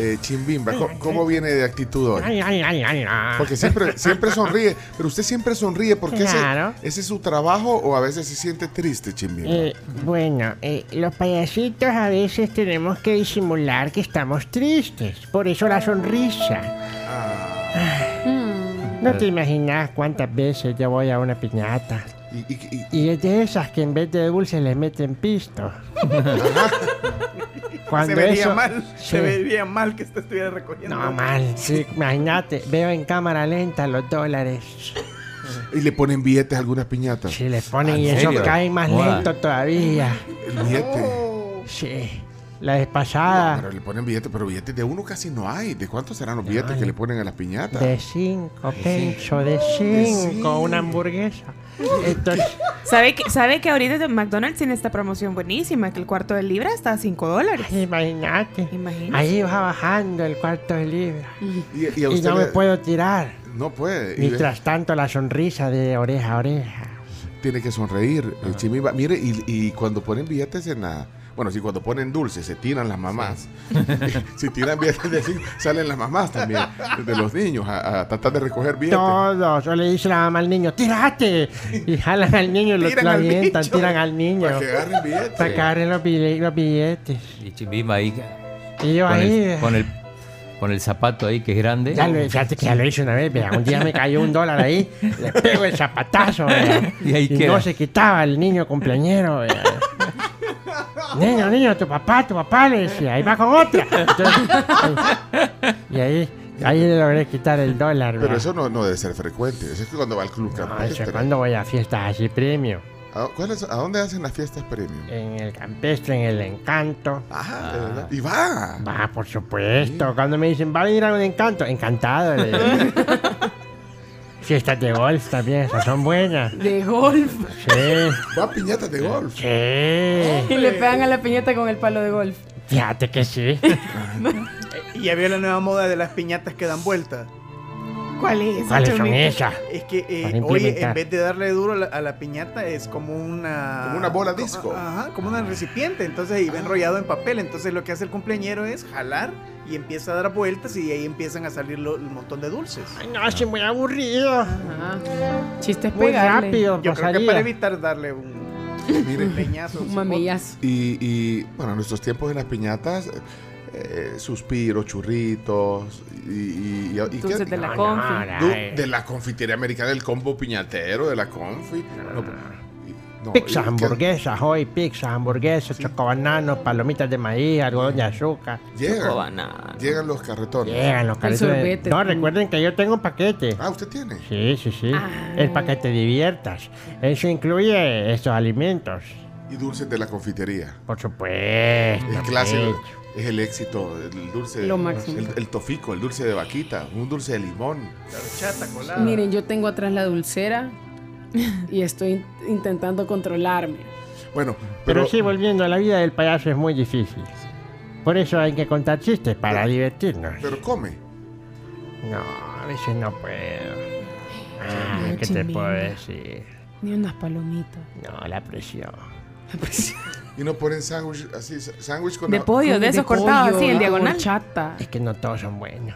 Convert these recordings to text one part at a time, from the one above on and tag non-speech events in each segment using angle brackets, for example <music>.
eh, Chimbimba, ¿cómo, cómo viene de actitud hoy? Ay, ay, ay, ay, ay. Porque siempre, siempre sonríe, pero usted siempre sonríe porque ese- Claro. ese, es su trabajo o a veces se siente triste, Chimbimba. Eh, bueno, eh, los payasitos a veces tenemos que disimular que estamos tristes. Por eso la sonrisa. Ay, No te imaginas cuántas veces yo voy a una piñata. Y, y- y- Y es de esas que en vez de dulce le meten pisto. Cuando se vería eso- mal, Sí. se vería mal que usted estuviera recogiendo. No, mal. Sí, imagínate, veo en cámara lenta los dólares. y le ponen billetes a algunas piñatas. Si les ponen ¿En y eso cae más lento todavía. El billete. Oh. Sí. La vez pasada, Pero le ponen billetes, pero billetes de uno casi no hay. ¿De cuántos serán los billetes que le ponen a las piñatas? de cinco pesos, de cinco, cinco. una hamburguesa. <laughs> Entonces, ¿Sabe que, ¿Sabe que ahorita McDonald's tiene esta promoción buenísima? Que el cuarto de libra está a 5 dólares. imagínate. Imagínate. Ahí va bajando el cuarto de libra. Y, y a Y usted no me puedo tirar. No puede. Mientras tanto, la sonrisa de oreja a oreja. tiene que sonreír. el Chimimba. Mire, y, y cuando ponen billetes en la. Bueno, si cuando ponen dulces se tiran las mamás. <laughs> si tiran billetes de cinco, salen las mamás también, de los niños, a, a tratar de recoger billetes. Todos. O le dice la mamá al niño, ¡tírate! Y jalan al niño y lo, Tiran lo al avientan, bicho. tiran al niño. Para que agarren billetes. Para que agarren los, bille- los billetes. Y Chimbimba ahí Y yo con ahí. el, con el con el zapato ahí que es grande. Ya lo, fíjate que ya lo hice una vez, vea. Un día me cayó un dólar ahí, le pego el zapatazo, vea. <laughs> Y ahí y queda. no se quitaba el niño cumpleañero, vea. Niño, niño, tu papá, tu papá, le decía, ahí va con otra. Entonces, <laughs> y ahí, ahí le logré quitar el dólar. Pero eso no, no debe ser frecuente. Eso es que cuando va al club No, eso es cuando voy a fiestas así premio. ¿A, cuál es- a dónde hacen las fiestas premium? En el campestre, en el encanto. Ajá, de verdad. Y va. Va, por supuesto. Cuando me dicen, ¿va a venir a un encanto? Encantado. le digo. <laughs> Fiestas de golf también, esas son buenas. De golf. Sí, Va a piñatas de golf. sí. Y le pegan a la piñata con el palo de golf. Fíjate que sí. <laughs> Y ya vio la nueva moda de las piñatas que dan vuelta. ¿Cuál es? ¿Cuáles son Chomito? esas? Es que, eh, oye, implementar. en vez de darle duro a la, a la piñata, es como una. Como una bola disco. Ajá, como un recipiente. Entonces ahí va enrollado en papel. Entonces lo que hace el cumpleañero es jalar y empieza a dar vueltas y ahí empiezan a salir lo- un montón de dulces. Ay, no, es muy aburrido. Ajá. Chistes Muy pegarle. rápido Yo creo que pasaría. para evitar darle un, Mire, un leñazo. Un mamillazo. y, y, bueno, en nuestros tiempos en las piñatas, eh, suspiros, churritos y, y, y- y qué- Dulces de la No, confi. no, eh. de la confitería americana, del combo piñatero, de la confi. No, Pizzas, y- hamburguesas, hoy pizzas, hamburguesas, chocobananos, palomitas de maíz, algodón de azúcar. Llegan, Chocobanana. llegan los carretones. Llegan los sorbete. No, recuerden que yo tengo un paquete. Ah, ¿usted tiene? Sí, sí, sí. Ah. El paquete diviertas. Eso incluye estos alimentos. Y dulces de la confitería. Por supuesto. El clásico. Es el éxito, el dulce. Lo máximo. El, el tofico, el dulce de vaquita, un dulce de limón. La horchata colada. Miren, yo tengo atrás la dulcera y estoy in- intentando controlarme. Bueno, Pero pero, sí, volviendo a la vida del payaso es muy difícil. Por eso hay que contar chistes para divertirnos. pero come. No, a veces no puedo. Ah, ¿Qué te puedo decir? Ni unas palomitas. No, la presión. Y no ponen sándwich así, sándwich con De la- pollo, de esos cortados así en diagonal. Chata. Es que no todos son buenos.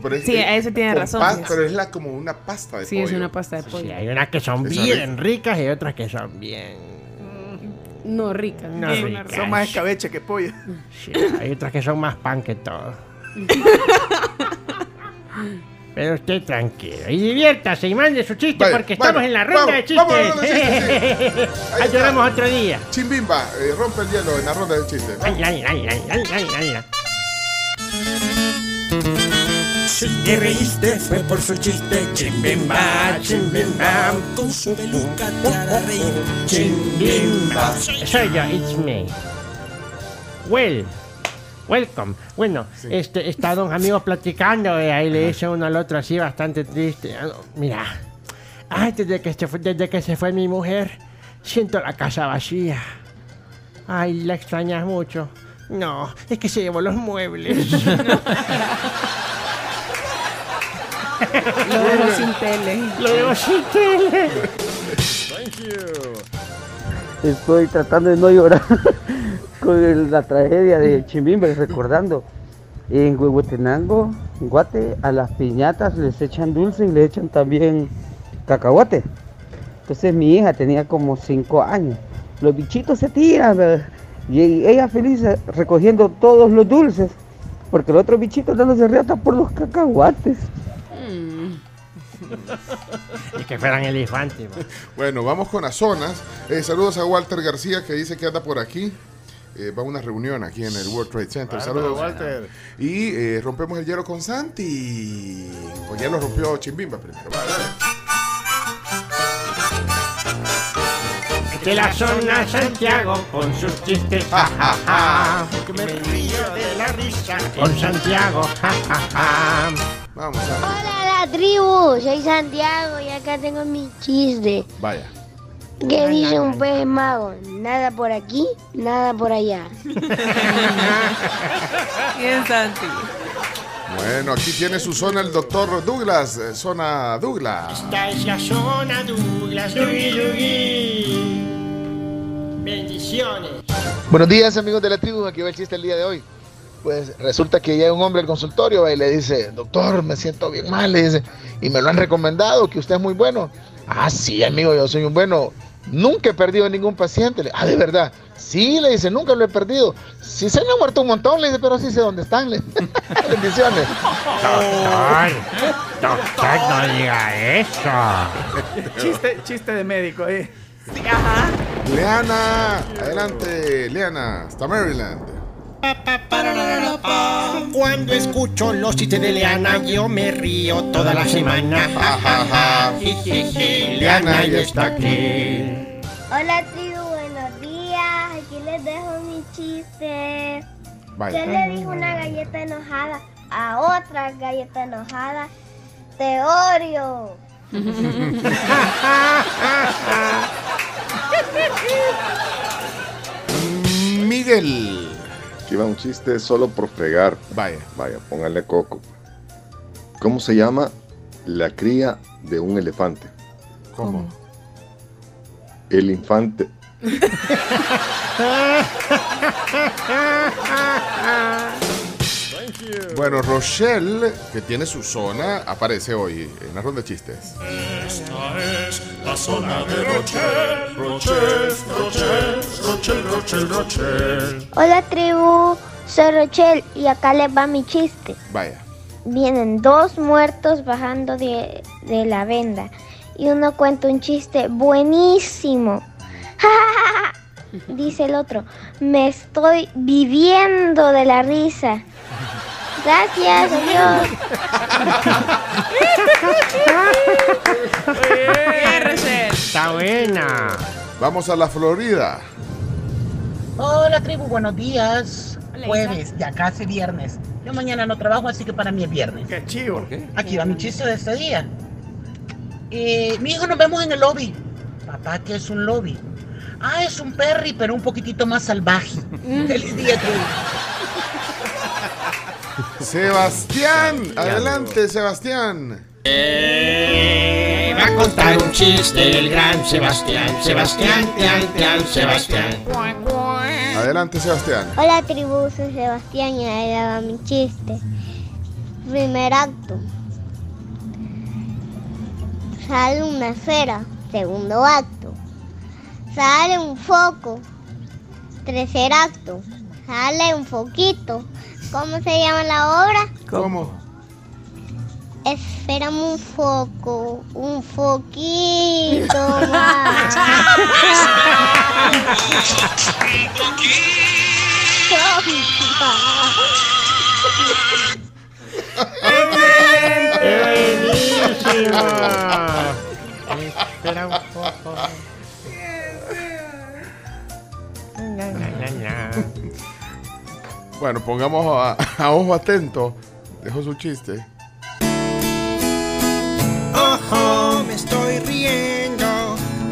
pero es- Sí, es- eso tiene razón, pas- sí. pero es la, como una pasta de Sí, pollo. es una pasta de Sí, pollo. hay unas que son Esa bien ricas y otras que son bien. No, rica. No Bien, ricas. Son más escabeche que pollo. Sí, hay otras que son más pan que todo. <laughs> Pero usted tranquilo y diviértase y mande su chiste porque bueno, estamos en la ronda vamos, de chistes. vamos a la ronda de chistes, sí. <laughs> Ahí está. Ayudamos otro día. Chimbimba, eh, rompe el hielo en la ronda de chistes. Ay, ay, ay, ay, ay, ay, ay, ay. Si te reíste fue por su chiste, chimbimba, chimbimba. Con su peluca te hará reír, chimbimba. Soy yo, it's me. Well, welcome. Bueno, este, está dos amigos <laughs> platicando y ahí le dice uno al otro así bastante triste. Ah, Mira, Ay, desde que, se fue, desde que se fue mi mujer, siento la casa vacía. Ay, la extrañas mucho. No, es que se llevó los muebles. <laughs> <laughs> Lo dejo sin tele. Lo dejo sin tele. Estoy tratando de no llorar <laughs> con el- la tragedia de Chimbimbe, recordando. En Huehuetenango, en Guate, a las piñatas les echan dulce y le echan también cacahuate. Entonces mi hija tenía como 5 años. Los bichitos se tiran y ella feliz eh, recogiendo todos los dulces. Porque los otros bichitos dándose riata por los cacahuates. Y que fueran elefantes. man. Bueno, vamos con las zonas. Eh, saludos a Walter García que dice que anda por aquí. Eh, va a una reunión aquí en el World Trade Center. Saludos. Walter. Y eh, rompemos el hielo con Santi. Pues ya lo rompió Chimbimba primero. Va, dale. De la zona Santiago con sus chistes, ja, ja, ja. Que me río de la risa con Santiago, ja, ja, ja. Vamos. Hola la tribu, soy Santiago y acá tengo mi chiste. Vaya. ¿Qué dice un pez mago? Nada por aquí, nada por allá. <laughs> Bien, Santi. Bueno, aquí tiene su zona el doctor Douglas. eh, zona Douglas. Esta es la zona Douglas, Yugi, Yugi. Bendiciones. Buenos días amigos de la tribu, aquí va el chiste el día de hoy. Pues resulta que llega un hombre al consultorio y le dice, doctor, me siento bien mal, le dice, y me lo han recomendado, que usted es muy bueno. Ah, sí, amigo, yo soy un bueno. Nunca he perdido ningún paciente. Le- ah, de verdad. Sí, le dice, nunca lo he perdido. Sí, se me han muerto un montón, le dice, pero sí sé dónde están. Le. <laughs> Bendiciones. Doctor, doctor, no diga eso. Chiste, chiste de médico, eh. Ajá. Leana, adelante, Leana, hasta Maryland. Cuando escucho los chistes de Leana, yo me río toda la semana. Ja, ja, ja. Jijiji, Leana ya está aquí. Hola tribu, buenos días. Aquí les dejo mi chiste. ¿Qué Vaya. le dijo una galleta enojada a otra galleta enojada? Te odio. <laughs> Miguel. Aquí va un chiste solo por fregar. Vaya. Vaya, póngale coco. ¿Cómo se llama la cría de un elefante? ¿Cómo? El infante. <laughs> Bueno, Rochelle, que tiene su zona, aparece hoy en la ronda de chistes. Esta es la zona de Rochelle, Rochelle, Rochelle, Rochelle, Rochelle, Rochelle. Hola tribu, soy Rochelle y acá les va mi chiste. Vaya. Vienen dos muertos bajando de, de la venda y uno cuenta un chiste buenísimo. <laughs> Dice el otro, me estoy viviendo de la risa. Gracias, adiós. Está buena. Vamos a la Florida. Hola tribu, buenos días. Jueves, ya casi viernes. Yo mañana no trabajo, así que para mí es viernes. Qué chivo. Aquí va mi chiste de este día. Eh, mi hijo nos vemos en el lobby. Papá, ¿qué es un lobby? Ah, es un perry, pero un poquitito más salvaje. Feliz día, tribu. Sebastián, adelante, Sebastián. Eh, va a contar un chiste el gran Sebastián, Sebastián, Tian, Tian, Sebastián. Adelante, Sebastián. Hola tribu, soy Sebastián y ahí va mi chiste. Primer acto. Sale una esfera. Segundo acto. Sale un foco. Tercer acto. Sale un foquito. ¿Cómo se llama la obra? ¿Cómo? Espérame un foco, un foquito más. Buenísima. Espera un poco. Na, na, na. Bueno, pongamos a, ojo atento. Dejó su chiste. Ojo, me estoy riendo.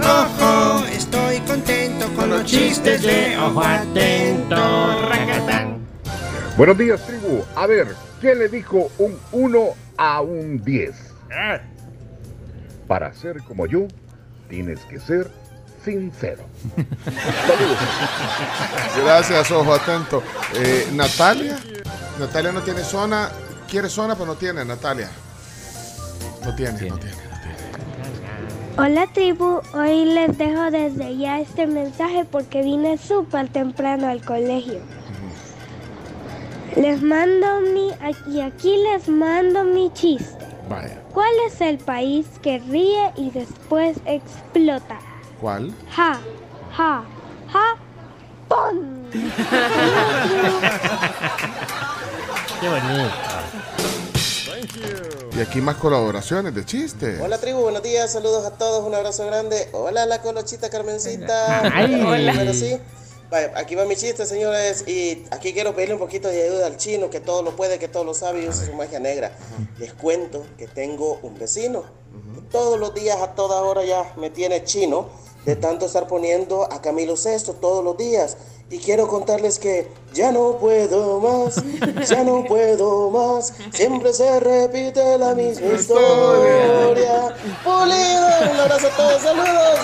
Ojo, estoy contento con los chistes de ojo atento. Racatán. Buenos días, tribu. A ver, ¿qué le dijo un 1 a un 10? Ah. Para ser como yo, tienes que ser sincero. Gracias, ojo atento. Eh, Natalia. Natalia no tiene zona. Quiere zona, pero no tiene, Natalia. No tiene, no tiene. Hola tribu, hoy les dejo desde ya este mensaje porque vine súper temprano al colegio. Les mando mi, y aquí les mando mi chiste. Vaya. ¿Cuál es el país que ríe y después explota? ¿Cuál? Ja, ja, ja, ¡pum! <laughs> Qué bonito. Y aquí más colaboraciones de chistes. Hola tribu, buenos días, saludos a todos, un abrazo grande. Hola la colochita Carmencita. <laughs> Ay. Hola. Bueno, sí. Vaya, aquí va mi chiste, señores, y aquí quiero pedirle un poquito de ayuda al chino, que todo lo puede, que todo lo sabe y usa su magia negra. Les cuento que tengo un vecino, que todos los días, a toda hora ya me tiene chino, de tanto estar poniendo a Camilo Sesto todos los días. Y quiero contarles que ya no puedo más, ya no puedo más, siempre se repite la misma historia. Pulido, un abrazo a todos, saludos.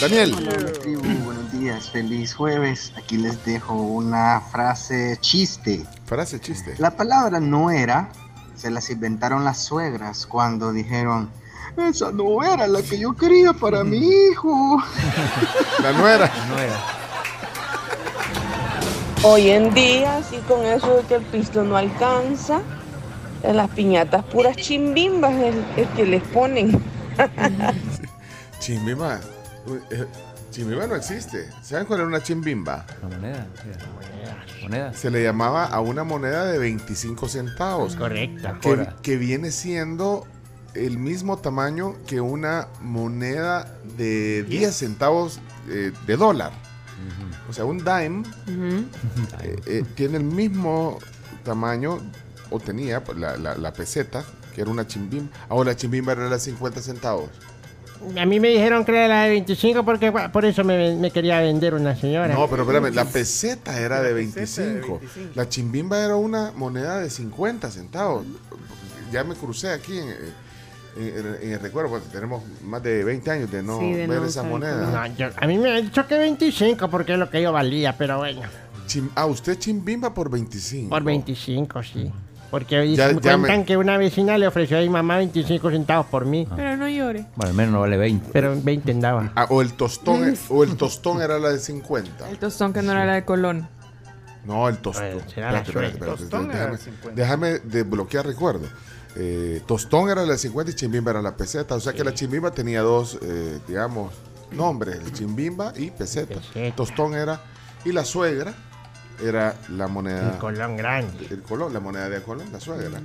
Daniel. Hola tribu, buenos días, feliz jueves. Aquí les dejo una frase chiste. Frase chiste. La palabra no era, se las inventaron las suegras cuando dijeron, esa no era la que yo quería para mi hijo. La nuera. Hoy en día, sí, con eso de que el pisto no alcanza, en las piñatas puras chimbimbas es, es que les ponen. <laughs> Chimbimba. Eh, Chimbimba no existe. ¿Saben cuál era una chimbimba? La moneda. Moneda. Se le llamaba a una moneda de 25 centavos. Correcto. Que, que viene siendo el mismo tamaño que una moneda de 10 centavos eh, de dólar. O sea, un dime eh, eh, tiene el mismo tamaño, o tenía pues, la, la- la peseta, que era una chimbimba. Ahora la chimbimba era de 50 centavos. A mí me dijeron que era la de 25 porque por eso me, me quería vender una señora. No, pero espérame, la peseta era de La peseta de 25. La chimbimba era una moneda de 50 centavos. Ya me crucé aquí en, en- en el recuerdo, porque tenemos más de 20 años de no Sí, de ver no esa usar moneda. No, yo- a mí me han dicho que 25 porque es lo que yo valía, pero bueno. Chim- ah, usted chimbimba por 25. Por 25, sí. Porque Ya- ya cuentan me- que una vecina le ofreció a mi mamá 25 centavos por mí. Pero no llore. Bueno, al menos no vale 20. Pero 20 andaba. Ah, o el tostón, o el tostón era la de 50. El tostón que no era la de Colón. No, el tostón. será la Espérate, espérate, Tostón déjame, de 50. déjame desbloquear recuerdo. Eh, tostón era la de 50 y chimbimba era la peseta. O sea que la chimbimba tenía dos, eh, digamos, nombres: el chimbimba y peseta. Tostón era. Y la suegra era la moneda. El colón grande. El colón, la moneda de colón, la suegra.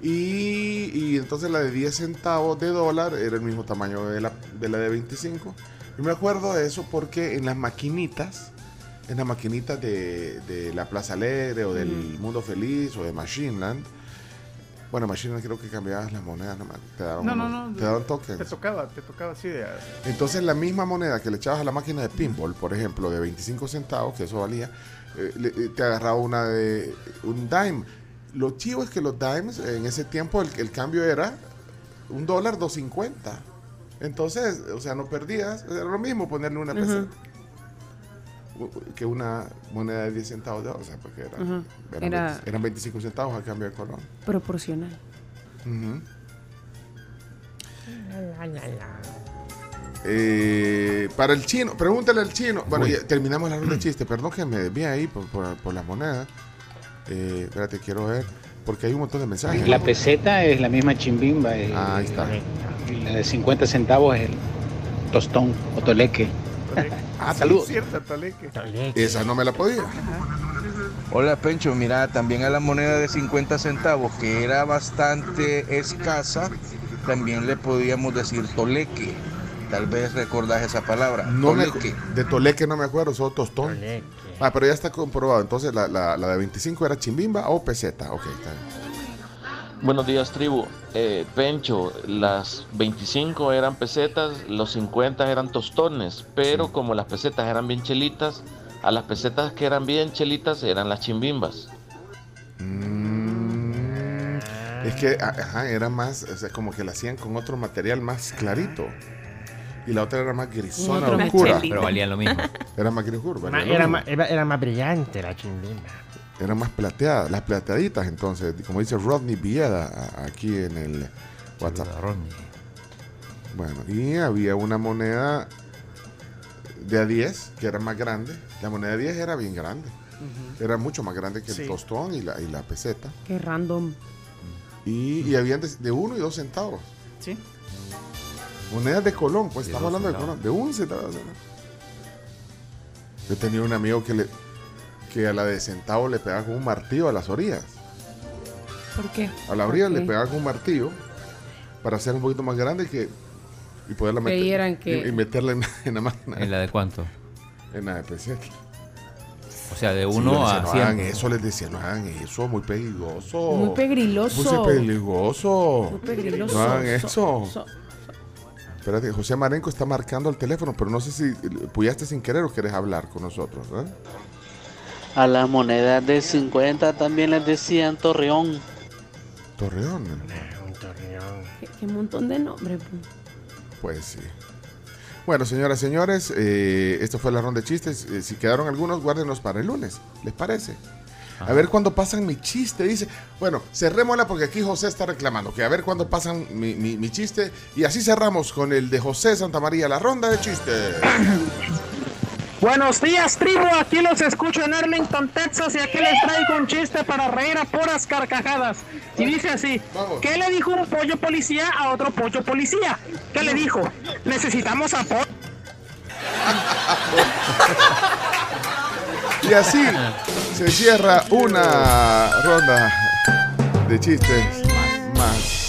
Y, y entonces la de 10 centavos de dólar era el mismo tamaño de la de, la de 25. Yo me acuerdo de eso porque en las maquinitas, en las maquinitas de, de la Plaza Alegre o del Mundo Feliz o de Machineland, bueno, Machineland creo que cambiabas las monedas, nomás, te daban, No, no, unos- no. te daban tokens. Te tocaba, te tocaba así de. Entonces la misma moneda que le echabas a la máquina de pinball, por ejemplo, de 25 centavos, que eso valía, eh, le- eh, te agarraba una de un dime. Lo chivo es que los dimes, en ese tiempo el, el cambio era un dólar 2.50. Entonces, o sea, no perdías, era lo mismo ponerle una Ujú. peseta u- u- que una moneda de 10 centavos de dólar, o sea, porque era, Ujú. eran, Era- 20 eran 25 centavos a cambio de colón. Proporcional. Eh, para el chino, pregúntale al chino. Bueno, ya terminamos la ronda de chistes. Perdón que me desvíe ahí por, por, por las monedas. Eh, espérate, quiero ver. Porque hay un montón de mensajes. La peseta es la misma chimbimba. eh, Ah, ahí está. la de 50 centavos es el tostón o toleque. <laughs> Ah, saludos. Cierta, Taleque. Esa no me la podía. Hola Pencho, mira, también a la moneda de 50 centavos, que era bastante escasa, también le podíamos decir toleque. Tal vez recordás esa palabra. No me, toleque. de Toleque no me acuerdo, solo tostón. Ah, pero ya está comprobado. Entonces la, la- la de 25 era chimbimba o peseta. Ok, está bien. Buenos días, tribu. Eh, Pencho, las 25 eran pesetas, los 50 eran tostones, pero como las pesetas eran bien chelitas, a las pesetas que eran bien chelitas eran las chimbimbas. Mm, es que ajá, era más, o sea, como que la hacían con otro material más clarito. Y la otra era más grisona, oscura. Pero valían lo mismo. Era más gris oscuro, valía Ma- lo era, mismo. más, era, era más brillante la chimbimba. Eran más plateadas, las plateaditas entonces, como dice Rodney Vieda a- aquí en el WhatsApp. Bueno, y había una moneda de a 10 que era más grande. La moneda de 10 era bien grande. Era mucho más grande que Sí. el tostón y la, y la peseta. Qué random. Y, y habían de, de uno y dos centavos. Sí. Monedas de Colón, pues estamos hablando de. Colón, de un centavo. Yo tenía un amigo que le que a la de centavo le pegaba con un martillo a las orillas. ¿Por qué? A la orilla Ok. le pegaba con un martillo para hacer un poquito más grande que y poderla meter que- y, y meterla en, <laughs> en la máquina. ¿En la de cuánto? En la de peseta. O sea, de Sí, uno les decía, a no 100. hagan eso, les decía, no hagan eso, muy peligroso. Muy pegriloso. Muy peligroso. Muy pegriloso. No hagan So- eso. so- Espérate, José Marenco está marcando el teléfono, pero no sé si puyaste sin querer o querés hablar con nosotros. ¿eh? A las monedas de 50 también les decían Torreón. Torreón. Un torreón. Qué, qué montón de nombres. Pues sí. Bueno, señoras y señores, eh, esto fue la ronda de chistes. Eh, si quedaron algunos, guárdenlos para el lunes. ¿Les parece? A ver cuándo pasan mi chiste, dice. Bueno, cerrémosla porque aquí José está reclamando. Que a ver cuándo pasan mi, mi- mi chiste. Y así cerramos con el de José Santa María, la ronda de chistes. <coughs> Buenos días, tribu. Aquí los escucho en Arlington, Texas, y aquí les traigo un chiste para reír a puras carcajadas. Y dice así: ¿Qué le dijo un pollo policía a otro pollo policía? ¿Qué le dijo? Necesitamos apoyo. <laughs> Y así se cierra una ronda de chistes más.